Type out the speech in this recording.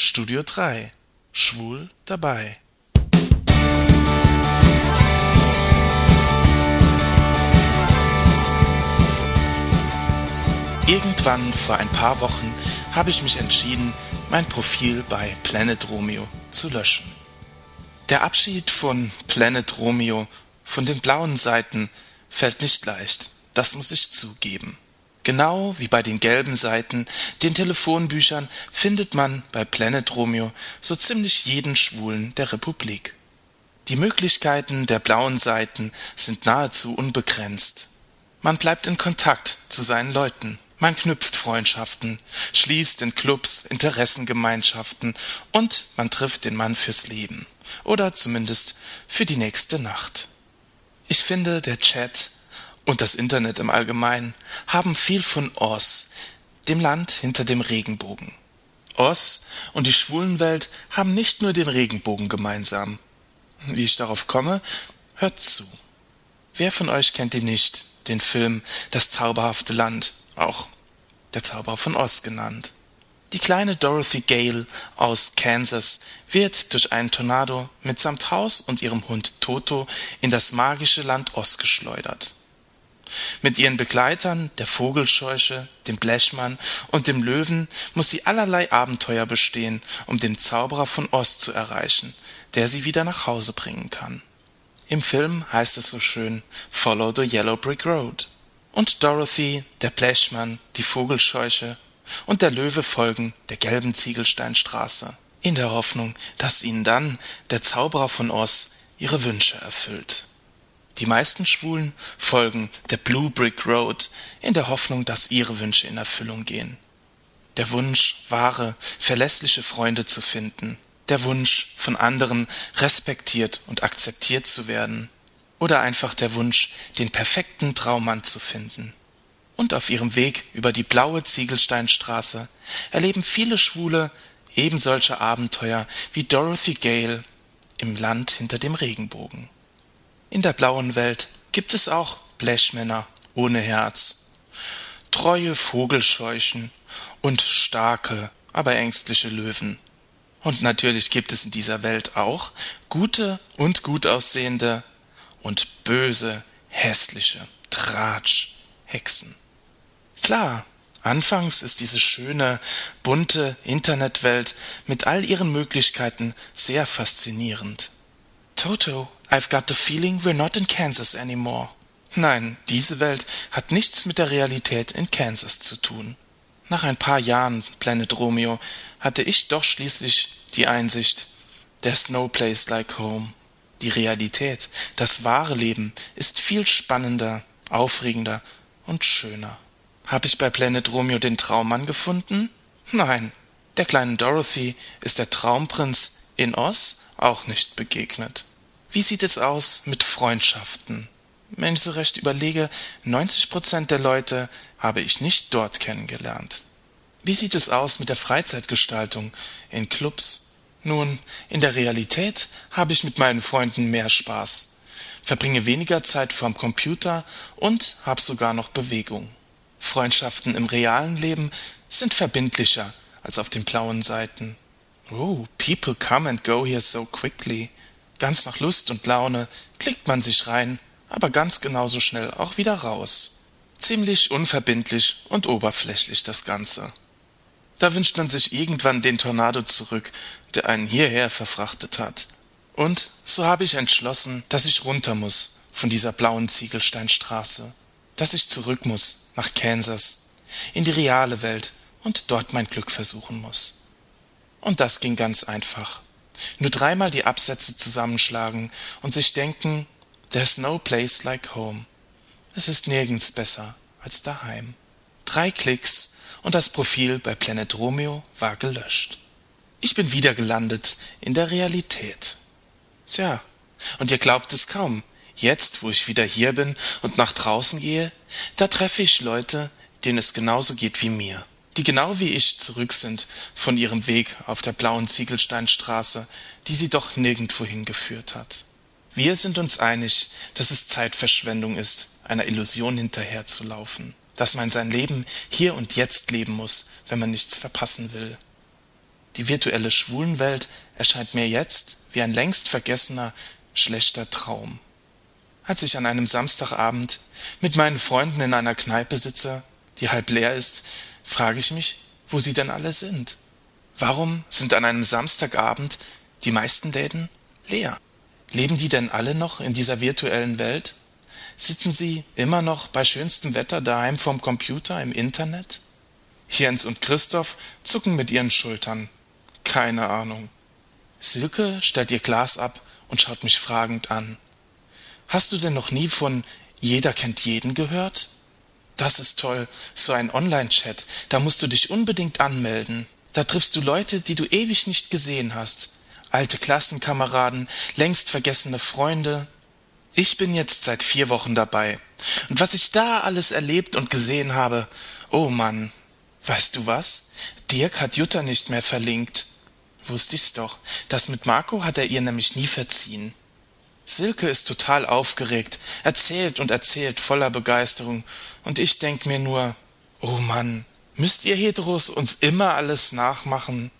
Studio 3 Schwul dabei. Irgendwann vor ein paar Wochen habe ich mich entschieden, mein Profil bei Planet Romeo zu löschen. Der Abschied von Planet Romeo, von den blauen Seiten, fällt nicht leicht, das muss ich zugeben. Genau wie bei den gelben Seiten, den Telefonbüchern, findet man bei Planet Romeo so ziemlich jeden Schwulen der Republik. Die Möglichkeiten der blauen Seiten sind nahezu unbegrenzt. Man bleibt in Kontakt zu seinen Leuten. Man knüpft Freundschaften, schließt in Clubs Interessengemeinschaften und man trifft den Mann fürs Leben oder zumindest für die nächste Nacht. Ich finde, der Chat und das Internet im Allgemeinen haben viel von Oz, dem Land hinter dem Regenbogen. Oz und die Schwulenwelt haben nicht nur den Regenbogen gemeinsam. Wie ich darauf komme, hört zu. Wer von euch kennt ihn nicht, den Film Das zauberhafte Land, auch der Zauberer von Oz genannt? Die kleine Dorothy Gale aus Kansas wird durch einen Tornado mitsamt Haus und ihrem Hund Toto in das magische Land Oz geschleudert. Mit ihren Begleitern, der Vogelscheuche, dem Blechmann und dem Löwen muss sie allerlei Abenteuer bestehen, um den Zauberer von Oz zu erreichen, der sie wieder nach Hause bringen kann. Im Film heißt es so schön Follow the Yellow Brick Road. Und Dorothy, der Blechmann, die Vogelscheuche und der Löwe folgen der gelben Ziegelsteinstraße, in der Hoffnung, dass ihnen dann der Zauberer von Oz ihre Wünsche erfüllt. Die meisten Schwulen folgen der Blue Brick Road in der Hoffnung, dass ihre Wünsche in Erfüllung gehen. Der Wunsch, wahre, verlässliche Freunde zu finden, der Wunsch, von anderen respektiert und akzeptiert zu werden, oder einfach der Wunsch, den perfekten Traummann zu finden. Und auf ihrem Weg über die blaue Ziegelsteinstraße erleben viele Schwule eben solche Abenteuer wie Dorothy Gale im Land hinter dem Regenbogen. In der blauen Welt gibt es auch Blechmänner ohne Herz, treue Vogelscheuchen und starke, aber ängstliche Löwen. Und natürlich gibt es in dieser Welt auch gute und gut aussehende und böse, hässliche Tratsch Hexen. Klar, anfangs ist diese schöne, bunte Internetwelt mit all ihren Möglichkeiten sehr faszinierend. Toto I've got the feeling we're not in Kansas anymore. Nein, diese Welt hat nichts mit der Realität in Kansas zu tun. Nach ein paar Jahren Planet Romeo hatte ich doch schließlich die Einsicht, there's no place like home. Die Realität, das wahre Leben ist viel spannender, aufregender und schöner. Hab ich bei Planet Romeo den Traummann gefunden? Nein, der kleinen Dorothy ist der Traumprinz in Oz auch nicht begegnet. Wie sieht es aus mit Freundschaften? Wenn ich so recht überlege, 90 Prozent der Leute habe ich nicht dort kennengelernt. Wie sieht es aus mit der Freizeitgestaltung in Clubs? Nun, in der Realität habe ich mit meinen Freunden mehr Spaß, verbringe weniger Zeit vorm Computer und habe sogar noch Bewegung. Freundschaften im realen Leben sind verbindlicher als auf den blauen Seiten. Oh, people come and go here so quickly. Ganz nach Lust und Laune klickt man sich rein, aber ganz genauso schnell auch wieder raus. Ziemlich unverbindlich und oberflächlich das Ganze. Da wünscht man sich irgendwann den Tornado zurück, der einen hierher verfrachtet hat. Und so habe ich entschlossen, dass ich runter muss von dieser blauen Ziegelsteinstraße, dass ich zurück muss nach Kansas, in die reale Welt und dort mein Glück versuchen muss. Und das ging ganz einfach. Nur dreimal die Absätze zusammenschlagen und sich denken, there's no place like home. Es ist nirgends besser als daheim. Drei Klicks und das Profil bei Planet Romeo war gelöscht. Ich bin wieder gelandet in der Realität. Tja, und ihr glaubt es kaum, jetzt, wo ich wieder hier bin und nach draußen gehe, da treffe ich Leute, denen es genauso geht wie mir die genau wie ich zurück sind von ihrem Weg auf der blauen Ziegelsteinstraße, die sie doch nirgendwo hingeführt hat. Wir sind uns einig, dass es Zeitverschwendung ist, einer Illusion hinterherzulaufen, dass man sein Leben hier und jetzt leben muss, wenn man nichts verpassen will. Die virtuelle Schwulenwelt erscheint mir jetzt wie ein längst vergessener, schlechter Traum. Als ich an einem Samstagabend mit meinen Freunden in einer Kneipe sitze, die halb leer ist, frage ich mich, wo sie denn alle sind. Warum sind an einem Samstagabend die meisten Läden leer? Leben die denn alle noch in dieser virtuellen Welt? Sitzen sie immer noch bei schönstem Wetter daheim vorm Computer im Internet? Jens und Christoph zucken mit ihren Schultern. Keine Ahnung. Silke stellt ihr Glas ab und schaut mich fragend an. Hast du denn noch nie von Jeder kennt jeden gehört? Das ist toll, so ein Online-Chat. Da musst du dich unbedingt anmelden. Da triffst du Leute, die du ewig nicht gesehen hast. Alte Klassenkameraden, längst vergessene Freunde. Ich bin jetzt seit vier Wochen dabei. Und was ich da alles erlebt und gesehen habe, oh Mann. Weißt du was? Dirk hat Jutta nicht mehr verlinkt. Wusste ich's doch. Das mit Marco hat er ihr nämlich nie verziehen. Silke ist total aufgeregt, erzählt und erzählt voller Begeisterung, und ich denk mir nur, oh Mann, müsst ihr Heteros uns immer alles nachmachen?